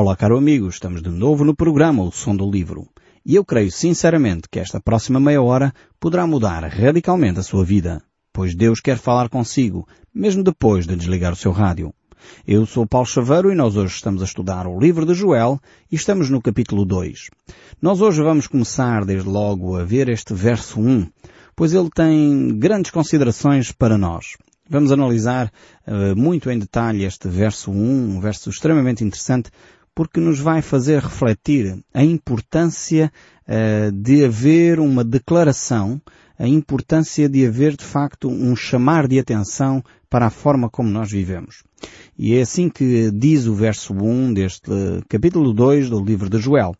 Olá, caro amigo, estamos de novo no programa O Som do Livro. E eu creio sinceramente que esta próxima meia hora poderá mudar radicalmente a sua vida, pois Deus quer falar consigo, mesmo depois de desligar o seu rádio. Eu sou Paulo Chaveiro e nós hoje estamos a estudar o livro de Joel e estamos no capítulo 2. Nós hoje vamos começar desde logo a ver este verso 1, pois ele tem grandes considerações para nós. Vamos analisar uh, muito em detalhe este verso 1, um verso extremamente interessante, porque nos vai fazer refletir a importância uh, de haver uma declaração, a importância de haver de facto um chamar de atenção para a forma como nós vivemos. E é assim que diz o verso 1 deste capítulo 2 do livro de Joel.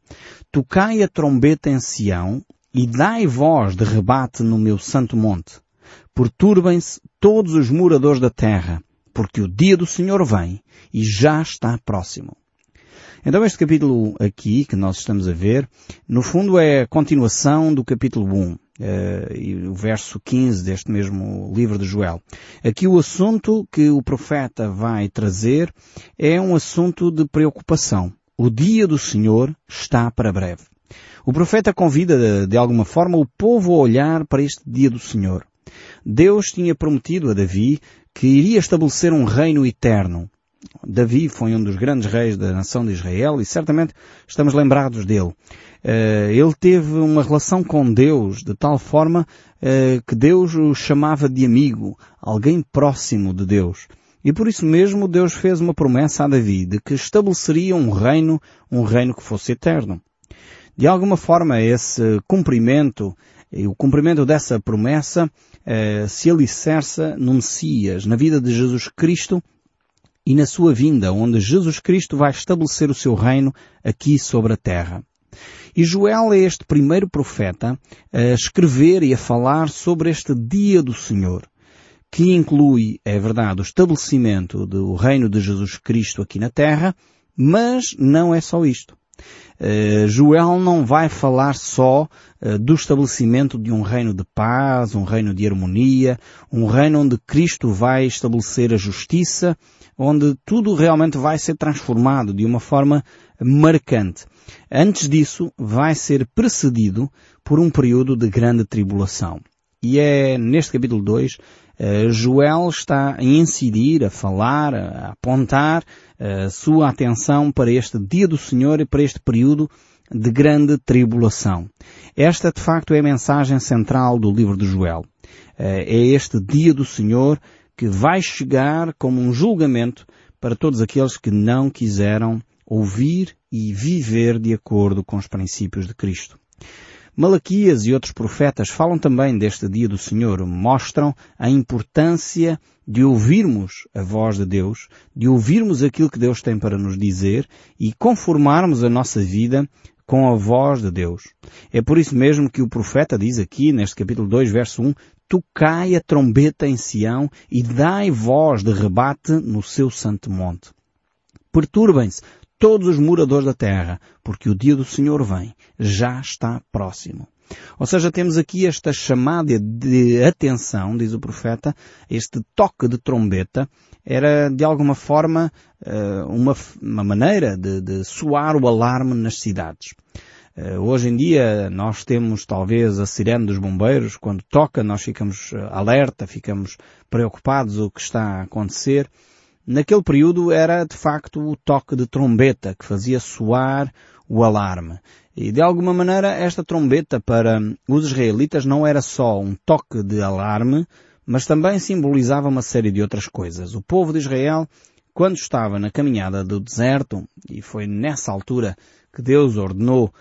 Tocai a trombeta em Sião e dai voz de rebate no meu santo monte. Perturbem-se todos os moradores da terra, porque o dia do Senhor vem e já está próximo. Então este capítulo aqui, que nós estamos a ver, no fundo é a continuação do capítulo 1, uh, e o verso 15 deste mesmo livro de Joel. Aqui o assunto que o profeta vai trazer é um assunto de preocupação. O dia do Senhor está para breve. O profeta convida de alguma forma o povo a olhar para este dia do Senhor. Deus tinha prometido a Davi que iria estabelecer um reino eterno. Davi foi um dos grandes reis da nação de Israel e certamente estamos lembrados dele. Eh, ele teve uma relação com Deus de tal forma eh, que Deus o chamava de amigo, alguém próximo de Deus. E por isso mesmo Deus fez uma promessa a Davi de que estabeleceria um reino, um reino que fosse eterno. De alguma forma esse cumprimento e o cumprimento dessa promessa eh, se alicerça no Messias, na vida de Jesus Cristo e na sua vinda, onde Jesus Cristo vai estabelecer o seu reino aqui sobre a terra. E Joel é este primeiro profeta a escrever e a falar sobre este dia do Senhor, que inclui, é verdade, o estabelecimento do reino de Jesus Cristo aqui na terra, mas não é só isto. Uh, Joel não vai falar só uh, do estabelecimento de um reino de paz, um reino de harmonia, um reino onde Cristo vai estabelecer a justiça, onde tudo realmente vai ser transformado de uma forma marcante. Antes disso, vai ser precedido por um período de grande tribulação. E é neste capítulo 2, uh, Joel está a incidir, a falar, a apontar a sua atenção para este dia do Senhor e para este período de grande tribulação. Esta, de facto, é a mensagem central do livro de Joel. Eh, é este dia do Senhor que vai chegar como um julgamento para todos aqueles que não quiseram ouvir e viver de acordo com os princípios de Cristo. Malaquias e outros profetas falam também deste dia do Senhor, mostram a importância de ouvirmos a voz de Deus, de ouvirmos aquilo que Deus tem para nos dizer e conformarmos a nossa vida com a voz de Deus. É por isso mesmo que o profeta diz aqui, neste capítulo 2, verso 1, Tocai a trombeta em Sião e dai voz de rebate no seu santo monte. Perturbem-se todos os moradores da terra, porque o dia do Senhor vem, já está próximo. Ou seja, temos aqui esta chamada de atenção, diz o profeta, este toque de trombeta, era de alguma forma eh, uma, maneira de, de soar o alarme nas cidades. Eh, hoje em dia nós temos talvez a sirene dos bombeiros, quando toca nós ficamos eh, alerta, ficamos preocupados o que está a acontecer. Naquele período era de facto o toque de trombeta que fazia soar o alarme. E de alguma maneira esta trombeta para os israelitas não era só um toque de alarme, mas também simbolizava uma série de outras coisas. O povo de Israel, quando estava na caminhada do deserto, e foi nessa altura que Deus ordenou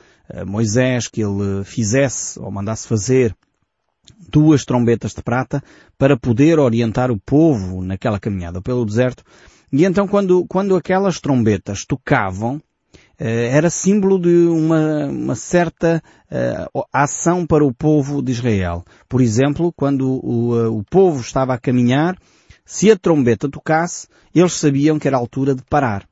Moisés que ele fizesse ou mandasse fazer duas trombetas de prata para poder orientar o povo naquela caminhada pelo deserto. E então quando, quando aquelas trombetas tocavam, eh, era símbolo de uma, uma certa uh, ação para o povo de Israel. Por exemplo, quando o, uh, o povo estava a caminhar, se a trombeta tocasse, eles sabiam que era a altura de parar.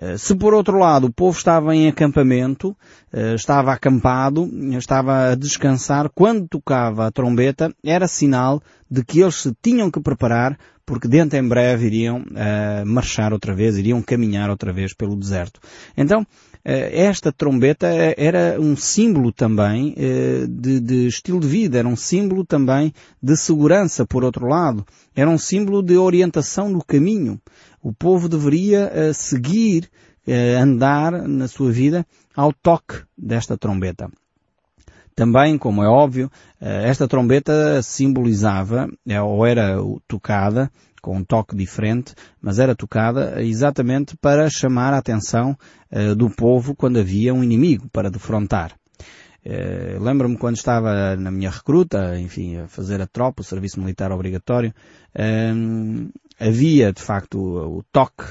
Eh, se por outro lado o povo estava em acampamento, eh, estava acampado, estava a descansar, quando tocava a trombeta, era sinal de que eles se tinham que preparar porque dentro em breve iriam uh, marchar outra vez, iriam caminhar outra vez pelo deserto. Então, eh, esta trombeta era um símbolo também eh, de, de, estilo de vida, era um símbolo também de segurança, por outro lado. Era um símbolo de orientação no caminho. O povo deveria eh, seguir, andar na sua vida ao toque desta trombeta. Também, como é óbvio, esta trombeta simbolizava, ou era tocada, com um toque diferente, mas era tocada exatamente para chamar a atenção uh, do povo quando havia um inimigo para defrontar. Lembro-me quando estava na minha recruta, enfim, a fazer a tropa, o serviço militar obrigatório, uh, havia de facto o toque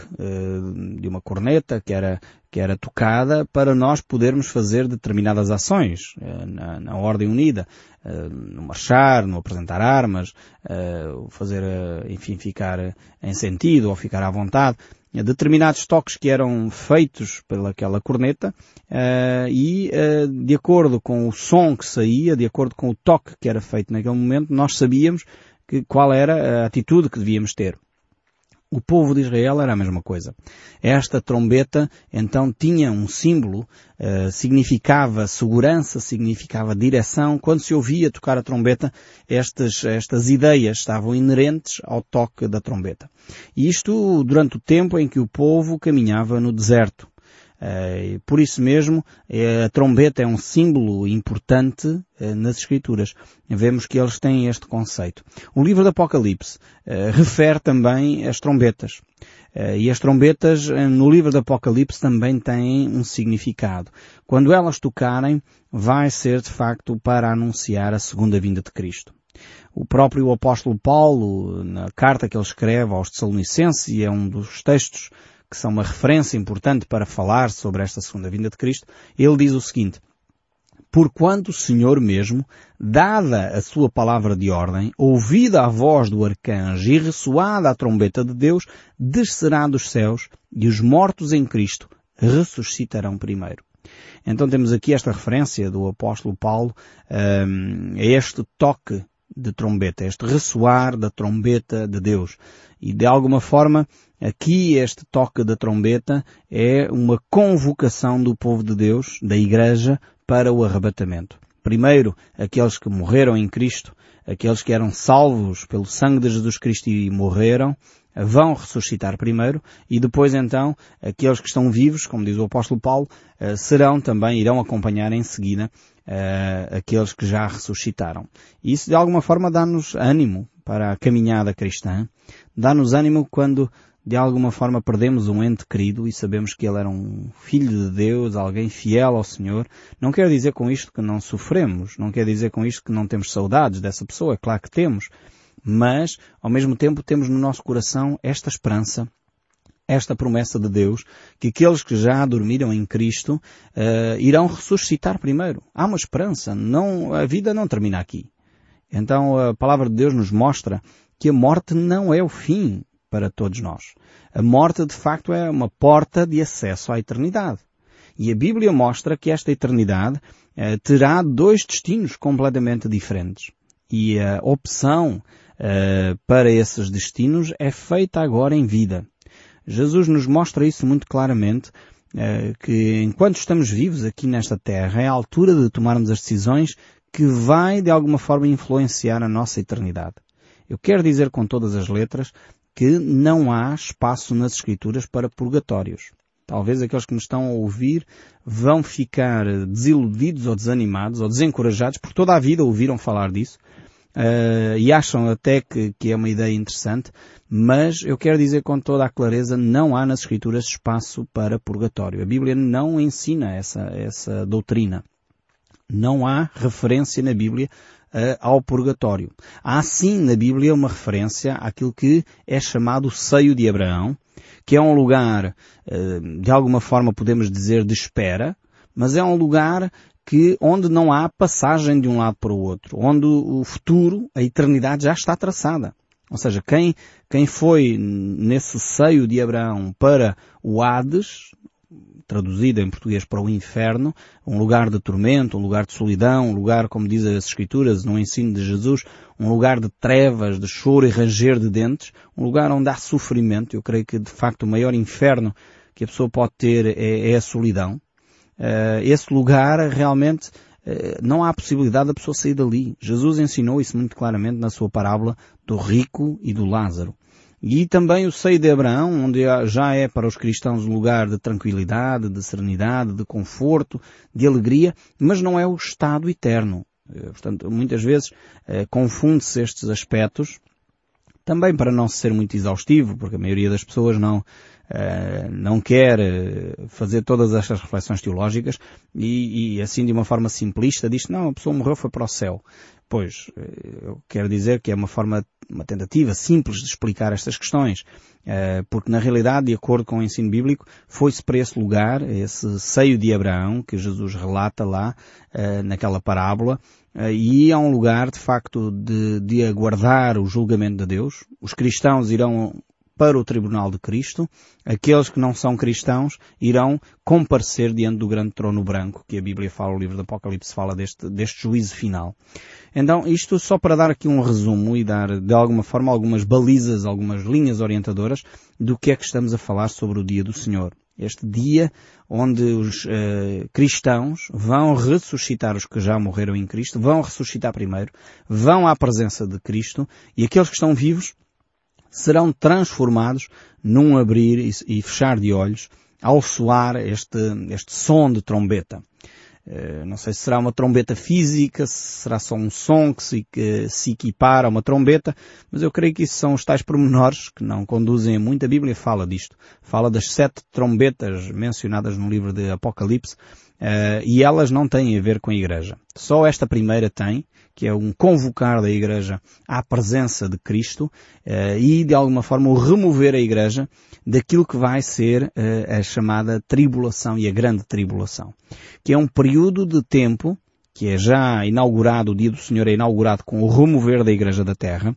de uma corneta que era que era tocada para nós podermos fazer determinadas ações na, na ordem unida. Eh, no marchar, no apresentar armas, eh, fazer, eh, enfim, ficar em sentido ou ficar à vontade determinados toques que eram feitos pelaquela corneta e de acordo com o som que saía, de acordo com o toque que era feito naquele momento, nós sabíamos que, qual era a atitude que devíamos ter. O povo de Israel era a mesma coisa. Esta trombeta então tinha um símbolo, uh, significava segurança, significava direção. Quando se ouvia tocar a trombeta, estas, estas ideias estavam inerentes ao toque da trombeta. E isto durante o tempo em que o povo caminhava no deserto. Uh, por isso mesmo, uh, a trombeta é um símbolo importante uh, nas Escrituras. Vemos que eles têm este conceito. O livro do Apocalipse refere também as trombetas. e as trombetas no livro do Apocalipse também têm um significado. Quando elas tocarem, vai ser de facto para anunciar a segunda vinda de Cristo. O próprio apóstolo Paulo, na carta que ele escreve aos Tessalonicenses, e é um dos textos que são uma referência importante para falar sobre esta segunda vinda de Cristo, ele diz o seguinte, Porquanto o Senhor mesmo, dada a sua palavra de ordem, ouvida a voz do arcanjo e ressoada a trombeta de Deus, descerá dos céus e os mortos em Cristo ressuscitarão primeiro. Então temos aqui esta referência do apóstolo Paulo um, a este toque de trombeta, este ressoar da trombeta de Deus. E de alguma forma, aqui este toque da trombeta é uma convocação do povo de Deus, da Igreja, para o arrebatamento. Primeiro, aqueles que morreram em Cristo, aqueles que eram salvos pelo sangue de Jesus Cristo e morreram, vão ressuscitar primeiro e depois então aqueles que estão vivos, como diz o apóstolo Paulo, eh, serão também, irão acompanhar em seguida uh, aqueles que já ressuscitaram. E isso de alguma forma dá-nos ânimo para a caminhada cristã, dá-nos ânimo quando de alguma forma perdemos um ente querido e sabemos que ele era um filho de Deus, alguém fiel ao Senhor. Não quer dizer com isto que não sofremos, não quer dizer com isto que não temos saudades dessa pessoa, é claro que temos, mas ao mesmo tempo temos no nosso coração esta esperança esta promessa de Deus que aqueles que já dormiram em Cristo uh, irão ressuscitar primeiro. Há uma esperança. Não, a vida não termina aqui. Então a palavra de Deus nos mostra que a morte não é o fim para todos nós. A morte de facto é uma porta de acesso à eternidade. E a Bíblia mostra que esta eternidade uh, terá dois destinos completamente diferentes. E a opção uh, para esses destinos é feita agora em vida. Jesus nos mostra isso muito claramente, eh, que enquanto estamos vivos aqui nesta terra, é a altura de tomarmos as decisões que vai de alguma forma influenciar a nossa eternidade. Eu quero dizer com todas as letras que não há espaço nas Escrituras para purgatórios. Talvez aqueles que me estão a ouvir vão ficar desiludidos ou desanimados ou desencorajados, por toda a vida ouviram falar disso, uh, e acham até que, que é uma ideia interessante, mas eu quero dizer com toda a clareza, não há nas Escrituras espaço para purgatório. A Bíblia não ensina essa, essa doutrina. Não há referência na Bíblia uh, ao purgatório. Há sim na Bíblia uma referência àquilo que é chamado o seio de Abraão, que é um lugar, uh, de alguma forma podemos dizer, de espera, mas é um lugar que onde não há passagem de um lado para o outro, onde o futuro, a eternidade já está traçada. Ou seja, quem, quem foi nesse seio de Abraão para o Hades, traduzida em português para o inferno, um lugar de tormento, um lugar de solidão, um lugar, como diz as Escrituras, no ensino de Jesus, um lugar de trevas, de choro e ranger de dentes, um lugar onde há sofrimento. Eu creio que, de facto, o maior inferno que a pessoa pode ter é, é a solidão. Uh, esse lugar realmente uh, não há possibilidade da pessoa sair dali. Jesus ensinou isso muito claramente na sua parábola do rico e do Lázaro. E também o seio de Abraão, onde já é para os cristãos um lugar de tranquilidade, de serenidade, de conforto, de alegria, mas não é o estado eterno. Eh, portanto, muitas vezes eh, confunde-se estes aspectos, também para não ser muito exaustivo, porque a maioria das pessoas não, eh, não quer eh, fazer todas estas reflexões teológicas e, e, assim de uma forma simplista diz não, a pessoa morreu foi para o céu. Pois, eh, eu quero dizer que é uma forma, uma tentativa simples de explicar estas questões, porque na realidade, de acordo com o ensino bíblico, foi-se para esse lugar, esse seio de Abraão, que Jesus relata lá, naquela parábola, e é um lugar, de facto, de, de aguardar o julgamento de Deus. Os cristãos irão para o tribunal de Cristo, aqueles que não são cristãos irão comparecer diante do grande trono branco, que a Bíblia fala, o livro do Apocalipse fala deste, deste juízo final. Então, isto só para dar aqui um resumo e dar, de alguma forma, algumas balizas, algumas linhas orientadoras do que é que estamos a falar sobre o dia do Senhor. Este dia onde os uh, cristãos vão ressuscitar os que já morreram em Cristo, vão ressuscitar primeiro, vão à presença de Cristo e aqueles que estão vivos serão transformados num abrir e fechar de olhos ao soar este, este som de trombeta. Uh, não sei se será uma trombeta física, se será só um som que se, que se equipara a uma trombeta, mas eu creio que isso são os tais pormenores que não conduzem a muito. A Bíblia fala disto. Fala das sete trombetas mencionadas no livro de Apocalipse, uh, e elas não têm a ver com a igreja. Só esta primeira tem, que é um convocar da Igreja à presença de Cristo uh, e, de alguma forma, o remover a Igreja daquilo que vai ser uh, a chamada tribulação e a grande tribulação, que é um período de tempo que é já inaugurado, o dia do Senhor é inaugurado com o remover da Igreja da Terra,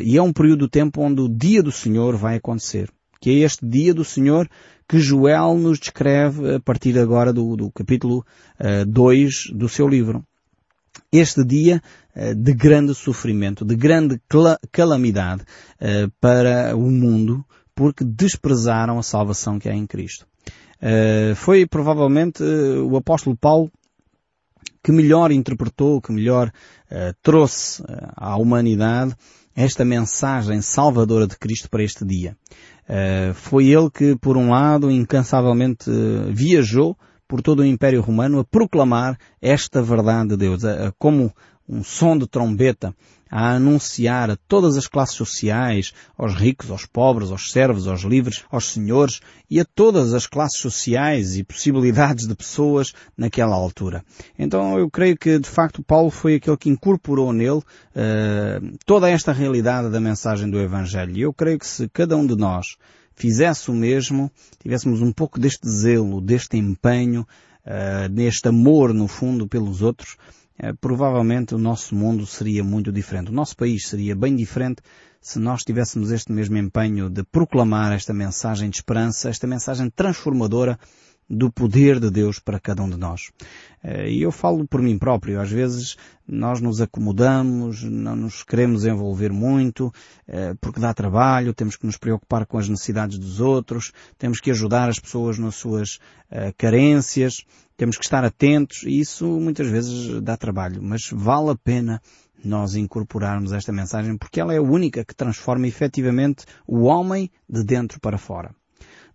e é um período de tempo onde o dia do Senhor vai acontecer, que é este dia do Senhor que Joel nos descreve a partir agora do, do capítulo 2 uh, do seu livro este dia eh, de grande sofrimento, de grande calamidade eh, para o mundo, porque desprezaram a salvação que há em Cristo. Eh, foi provavelmente o apóstolo Paulo que melhor interpretou, que melhor trouxe à humanidade esta mensagem salvadora de Cristo para este dia. Foi ele que, por um lado, incansavelmente viajou por todo o Império Romano a proclamar esta verdade de Deus, a, a, como um som de trombeta, a anunciar a todas as classes sociais, aos ricos, aos pobres, aos servos, aos livres, aos senhores e a todas as classes sociais e possibilidades de pessoas naquela altura. Então eu creio que de facto Paulo foi aquele que incorporou nele uh, toda esta realidade da mensagem do Evangelho. E eu creio que se cada um de nós fizesse o mesmo, tivéssemos um pouco deste zelo, deste empenho, uh, amor, no fundo, pelos outros, provavelmente o nosso mundo seria muito diferente. O nosso país seria bem diferente se nós tivéssemos este mesmo empenho de proclamar esta mensagem de esperança, esta mensagem transformadora do poder de Deus para cada um de nós. Eh, e eu falo por mim próprio, às vezes nós nos acomodamos, não nos queremos envolver muito, eh, porque dá trabalho, temos que nos preocupar com as necessidades dos outros, temos que ajudar as pessoas nas suas eh, carências, temos que estar atentos, e isso muitas vezes dá trabalho, mas vale a pena nós incorporarmos esta mensagem porque ela é a única que transforma efetivamente o homem de dentro para fora.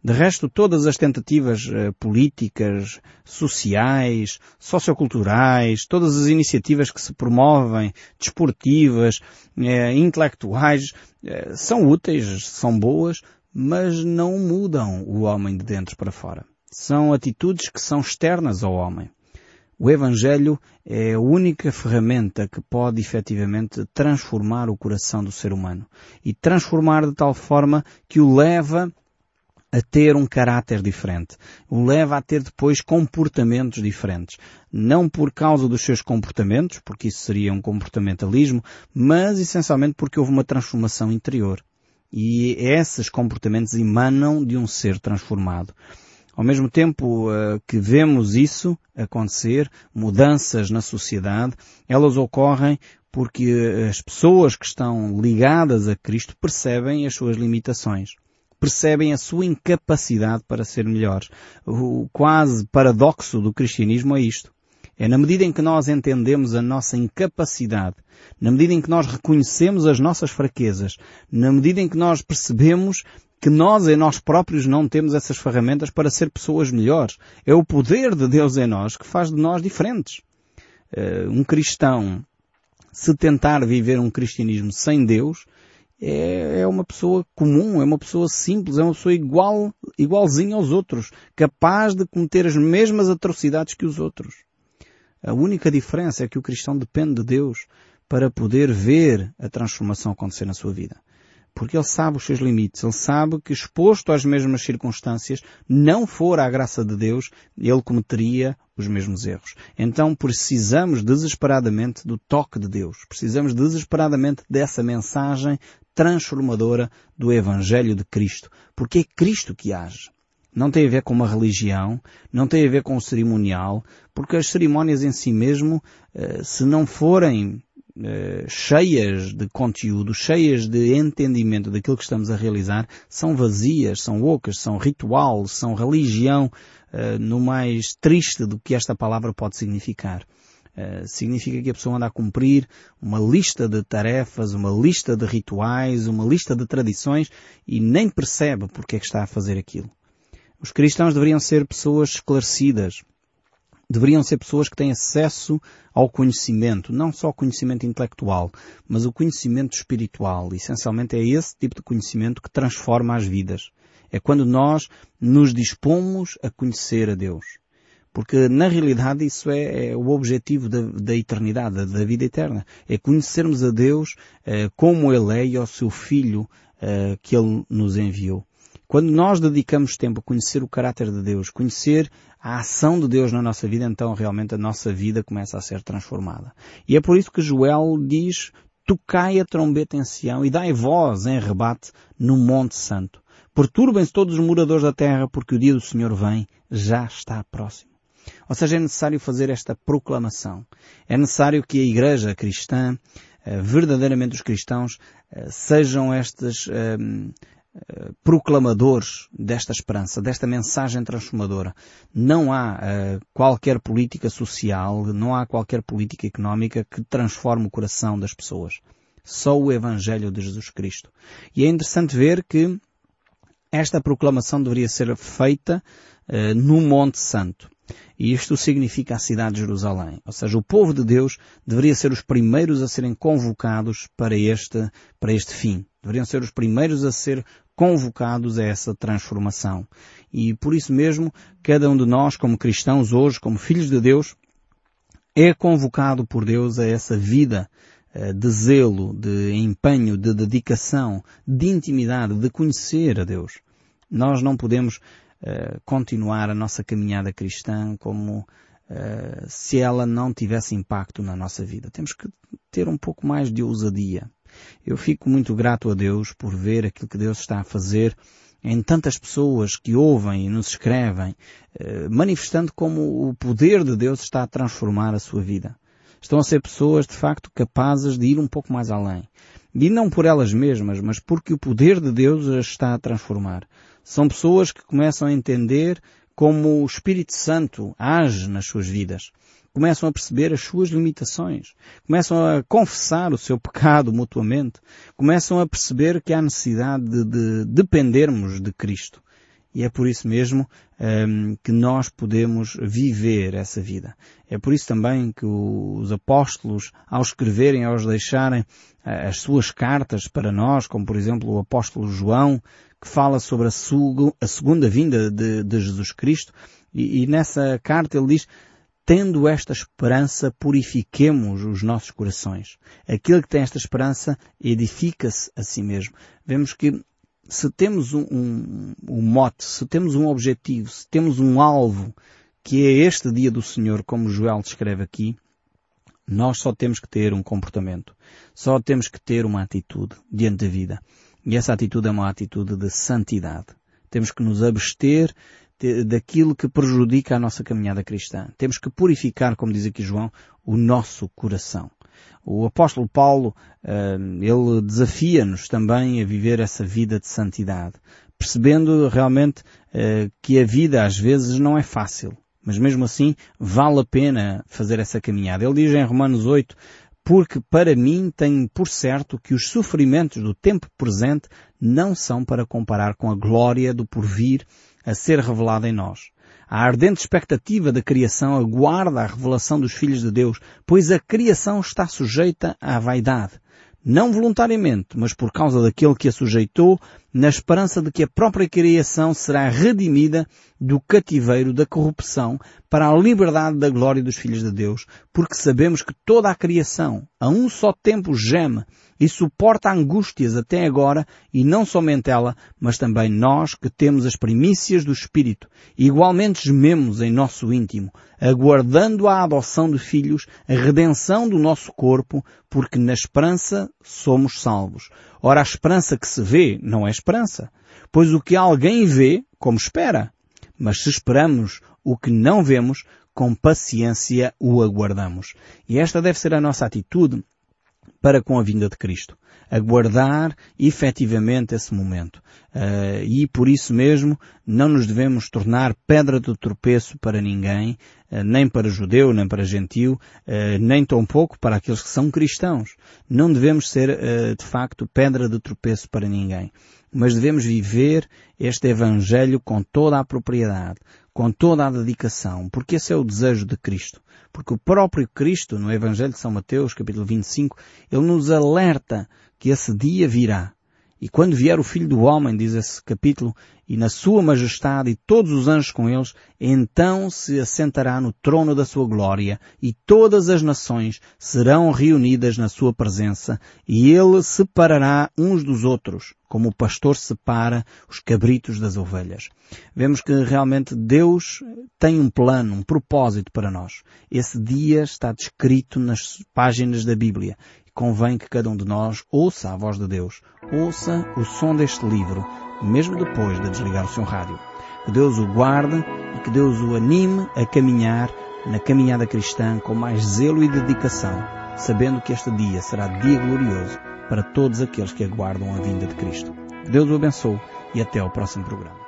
De resto, todas as tentativas uh, políticas, sociais, socioculturais, todas as iniciativas que se promovem, desportivas, uh, intelectuais, uh, são úteis, são boas, mas não mudam o homem de dentro para fora. São atitudes que são externas ao homem. O Evangelho é a única ferramenta que pode efetivamente transformar o coração do ser humano e transformar de tal forma que o leva a ter um caráter diferente. O leva a ter depois comportamentos diferentes. Não por causa dos seus comportamentos, porque isso seria um comportamentalismo, mas essencialmente porque houve uma transformação interior. E esses comportamentos emanam de um ser transformado. Ao mesmo tempo uh, que vemos isso acontecer, mudanças na sociedade, elas ocorrem porque as pessoas que estão ligadas a Cristo percebem as suas limitações. Percebem a sua incapacidade para ser melhores. O quase paradoxo do cristianismo é isto. É na medida em que nós entendemos a nossa incapacidade, na medida em que nós reconhecemos as nossas fraquezas, na medida em que nós percebemos que nós em nós próprios não temos essas ferramentas para ser pessoas melhores. É o poder de Deus em nós que faz de nós diferentes. Uh, um cristão, se tentar viver um cristianismo sem Deus, é, é, uma pessoa comum, é uma pessoa simples, é uma pessoa igual, igualzinha aos outros, capaz de cometer as mesmas atrocidades que os outros. A única diferença é que o cristão depende de Deus para poder ver a transformação acontecer na sua vida porque ele sabe os seus limites, ele sabe que exposto às mesmas circunstâncias, não for à graça de Deus, ele cometeria os mesmos erros. Então precisamos desesperadamente do toque de Deus. Precisamos desesperadamente dessa mensagem transformadora do Evangelho de Cristo. Porque é Cristo que age. Não tem a ver com uma religião, não tem a ver com o cerimonial, porque as cerimónias em si mesmo, eh, se não forem eh, cheias de conteúdo, cheias de entendimento daquilo que estamos a realizar, são vazias, são ocas, são ritual, são religião, uh, no mais triste do que esta palavra pode significar. Uh, significa que a pessoa anda a cumprir uma lista de tarefas, uma lista de rituais, uma lista de tradições e nem percebe porque é que está a fazer aquilo. Os cristãos deveriam ser pessoas esclarecidas, deveriam ser pessoas que têm acesso ao conhecimento, não só conhecimento intelectual, mas o conhecimento espiritual. Essencialmente é esse tipo de conhecimento que transforma as vidas. É quando nós nos dispomos a conhecer a Deus. Porque na realidade isso é, é o objetivo da, da eternidade, da, da, vida eterna. É conhecermos a Deus eh, como Ele é e ao seu Filho eh, que Ele nos enviou. Quando nós dedicamos tempo a conhecer o caráter de Deus, conhecer a ação de Deus na nossa vida, então realmente a nossa vida começa a ser transformada. E é por isso que Joel diz, tocai a trombeta em Sião e dai voz em rebate no Monte Santo. Perturbem-se todos os moradores da terra porque o dia do Senhor vem, já está próximo. Ou seja, é necessário fazer esta proclamação. É necessário que a Igreja cristã, eh, verdadeiramente os cristãos, eh, sejam estas eh, proclamadores desta esperança, desta mensagem transformadora. Não há uh, qualquer política social, não há qualquer política económica que transforme o coração das pessoas. Só o Evangelho de Jesus Cristo. E é interessante ver que esta proclamação deveria ser feita uh, no Monte Santo. E isto significa a cidade de Jerusalém. Ou seja, o povo de Deus deveria ser os primeiros a serem convocados para este, para este fim. Deveriam ser os primeiros a ser convocados a essa transformação. E por isso mesmo, cada um de nós, como cristãos hoje, como filhos de Deus, é convocado por Deus a essa vida eh, de zelo, de empenho, de dedicação, de intimidade, de conhecer a Deus. Nós não podemos uh, continuar a nossa caminhada cristã como uh, se ela não tivesse impacto na nossa vida. Temos que ter um pouco mais de ousadia. Eu fico muito grato a Deus por ver aquilo que Deus está a fazer em tantas pessoas que ouvem e nos escrevem, eh, manifestando como o poder de Deus está a transformar a sua vida. Estão a ser pessoas, de facto, capazes de ir um pouco mais além. E não por elas mesmas, mas porque o poder de Deus as está a transformar. São pessoas que começam a entender como o Espírito Santo age nas suas vidas começam a perceber as suas limitações, começam a confessar o seu pecado mutuamente, começam a perceber que há necessidade de, de dependermos de Cristo. E é por isso mesmo um, que nós podemos viver essa vida. É por isso também que os apóstolos, ao escreverem, ao deixarem uh, as suas cartas para nós, como por exemplo o apóstolo João, que fala sobre a, a segunda vinda de, de Jesus Cristo, e, e nessa carta ele diz, tendo esta esperança, purifiquemos os nossos corações. Aquele que tem esta esperança edifica-se a si mesmo. Vemos que se temos um, um, um, mote, se temos um objetivo, se temos um alvo, que é este dia do Senhor, como Joel descreve aqui, nós só temos que ter um comportamento. Só temos que ter uma atitude diante da vida. E essa atitude é uma atitude de santidade. Temos que nos abster daquilo que prejudica a nossa caminhada cristã. Temos que purificar, como diz aqui João, o nosso coração. O apóstolo Paulo, eh, ele desafia-nos também a viver essa vida de santidade, percebendo realmente eh, que a vida às vezes não é fácil, mas mesmo assim vale a pena fazer essa caminhada. Ele diz em Romanos 8, porque para mim tenho por certo que os sofrimentos do tempo presente não são para comparar com a glória do porvir a ser revelada em nós. A ardente expectativa da criação aguarda a revelação dos filhos de Deus, pois a criação está sujeita à vaidade não voluntariamente, mas por causa daquele que a sujeitou, na esperança de que a própria criação será redimida do cativeiro da corrupção para a liberdade da glória dos filhos de Deus, porque sabemos que toda a criação, a um só tempo, geme e suporta angústias até agora, e não somente ela, mas também nós que temos as primícias do Espírito, igualmente gememos em nosso íntimo, aguardando a adoção de filhos, a redenção do nosso corpo, porque na esperança somos salvos. Ora, a esperança que se vê não é esperança, pois o que alguém vê, como espera. Mas se esperamos o que não vemos, com paciência o aguardamos. E esta deve ser a nossa atitude para com a vinda de Cristo. Aguardar efetivamente esse momento. Uh, e por isso mesmo não nos devemos tornar pedra de tropeço para ninguém, uh, nem para judeu, nem para gentil, uh, nem tampouco para aqueles que são cristãos. Não devemos ser, de facto, pedra de tropeço para ninguém. Mas devemos viver este Evangelho com toda a propriedade, com toda a dedicação, porque esse é o desejo de Cristo. Porque o próprio Cristo, no Evangelho de São Mateus, capítulo 25, ele nos alerta que esse dia virá. E quando vier o Filho do Homem, diz esse capítulo, e na sua majestade e todos os anjos com eles, então se assentará no trono da sua glória e todas as nações serão reunidas na sua presença e ele separará uns dos outros, como o pastor separa os cabritos das ovelhas. Vemos que realmente Deus tem um plano, um propósito para nós. Esse dia está descrito nas páginas da Bíblia convém que cada um de nós ouça a voz de Deus, ouça o som deste livro, mesmo depois de desligar o seu rádio. Que Deus o guarde e que Deus o anime a caminhar na caminhada cristã com mais zelo e dedicação, sabendo que este dia será dia glorioso para todos aqueles que aguardam a vinda de Cristo. Deus o abençoe e até ao próximo programa.